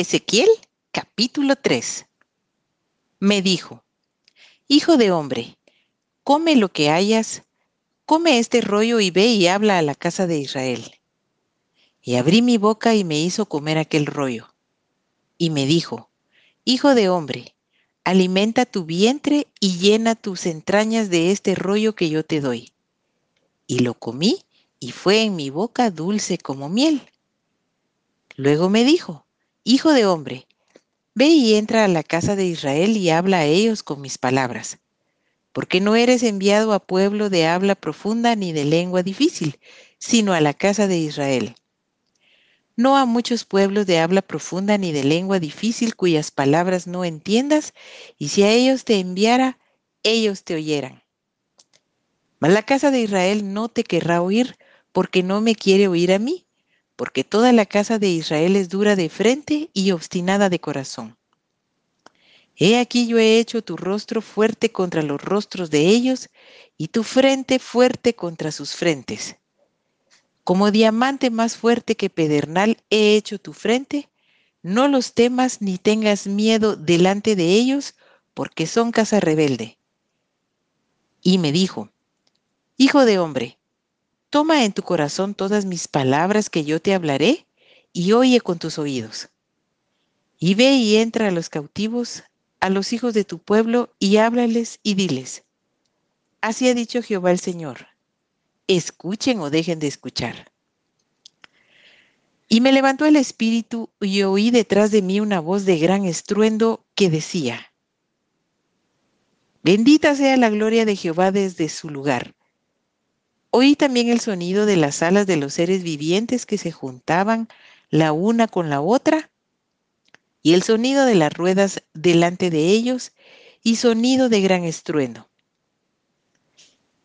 Ezequiel capítulo 3. Me dijo, Hijo de hombre, come lo que hayas, come este rollo y ve y habla a la casa de Israel. Y abrí mi boca y me hizo comer aquel rollo. Y me dijo, Hijo de hombre, alimenta tu vientre y llena tus entrañas de este rollo que yo te doy. Y lo comí y fue en mi boca dulce como miel. Luego me dijo, Hijo de hombre, ve y entra a la casa de Israel y habla a ellos con mis palabras, porque no eres enviado a pueblo de habla profunda ni de lengua difícil, sino a la casa de Israel. No a muchos pueblos de habla profunda ni de lengua difícil cuyas palabras no entiendas, y si a ellos te enviara, ellos te oyeran. Mas la casa de Israel no te querrá oír, porque no me quiere oír a mí, porque toda la casa de Israel es dura de frente y obstinada de corazón. He aquí yo he hecho tu rostro fuerte contra los rostros de ellos y tu frente fuerte contra sus frentes. Como diamante más fuerte que pedernal he hecho tu frente, no los temas ni tengas miedo delante de ellos, porque son casa rebelde. Y me dijo, Hijo de hombre, Toma en tu corazón todas mis palabras que yo te hablaré y oye con tus oídos. Y ve y entra a los cautivos, a los hijos de tu pueblo, y háblales y diles. Así ha dicho Jehová el Señor. Escuchen o dejen de escuchar. Y me levantó el espíritu y oí detrás de mí una voz de gran estruendo que decía, Bendita sea la gloria de Jehová desde su lugar Oí también el sonido de las alas de los seres vivientes que se juntaban la una con la otra, y el sonido de las ruedas delante de ellos, y sonido de gran estruendo.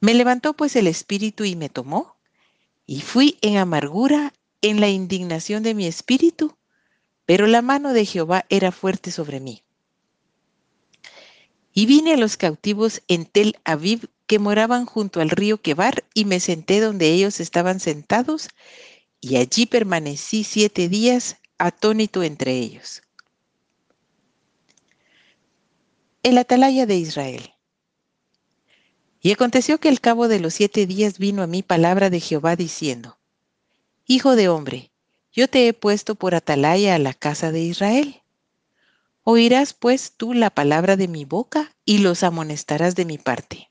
Me levantó pues el espíritu y me tomó, y fui en amargura en la indignación de mi espíritu, pero la mano de Jehová era fuerte sobre mí. Y vine a los cautivos en Tel Aviv que moraban junto al río Quebar y me senté donde ellos estaban sentados y allí permanecí siete días atónito entre ellos. El atalaya de Israel. Y aconteció que al cabo de los siete días vino a mí palabra de Jehová diciendo, Hijo de hombre, yo te he puesto por atalaya a la casa de Israel. Oirás pues tú la palabra de mi boca y los amonestarás de mi parte.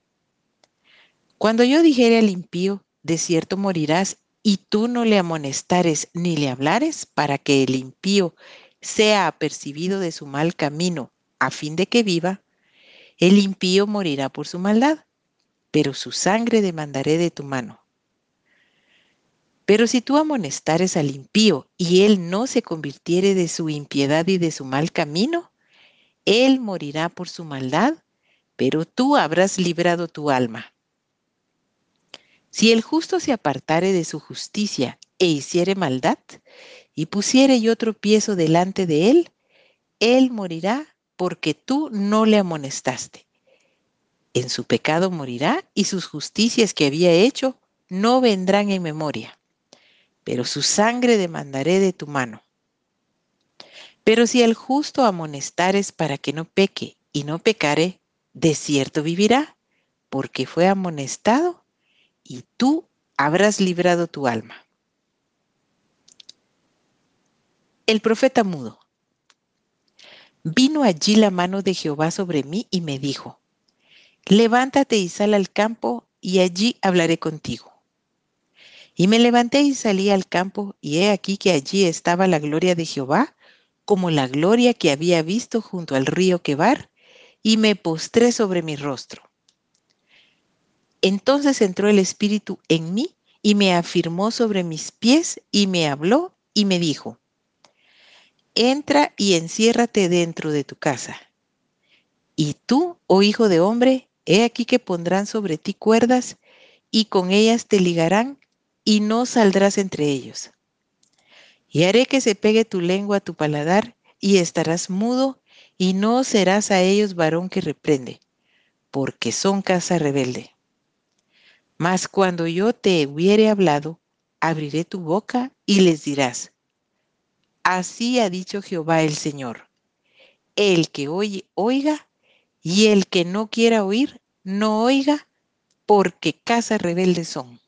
Cuando yo dijere al impío, de cierto morirás, y tú no le amonestares ni le hablares para que el impío sea apercibido de su mal camino, a fin de que viva, el impío morirá por su maldad, pero su sangre demandaré de tu mano. Pero si tú amonestares al impío y él no se convirtiere de su impiedad y de su mal camino, él morirá por su maldad, pero tú habrás librado tu alma. Si el justo se apartare de su justicia e hiciere maldad, y pusiere yo tropiezo delante de él, él morirá porque tú no le amonestaste. En su pecado morirá y sus justicias que había hecho no vendrán en memoria, pero su sangre demandaré de tu mano. Pero si el justo amonestares para que no peque y no pecare, de cierto vivirá, porque fue amonestado y tú habrás librado tu alma. El profeta mudo. Vino allí la mano de Jehová sobre mí y me dijo, levántate y sal al campo y allí hablaré contigo. Y me levanté y salí al campo y he aquí que allí estaba la gloria de Jehová, como la gloria que había visto junto al río Quebar, y me postré sobre mi rostro. Entonces entró el Espíritu en mí y me afirmó sobre mis pies y me habló y me dijo, entra y enciérrate dentro de tu casa. Y tú, oh hijo de hombre, he aquí que pondrán sobre ti cuerdas y con ellas te ligarán y no saldrás entre ellos. Y haré que se pegue tu lengua a tu paladar y estarás mudo y no serás a ellos varón que reprende, porque son casa rebelde. Mas cuando yo te hubiere hablado, abriré tu boca y les dirás, Así ha dicho Jehová el Señor. El que oye, oiga, y el que no quiera oír, no oiga, porque casa rebelde son.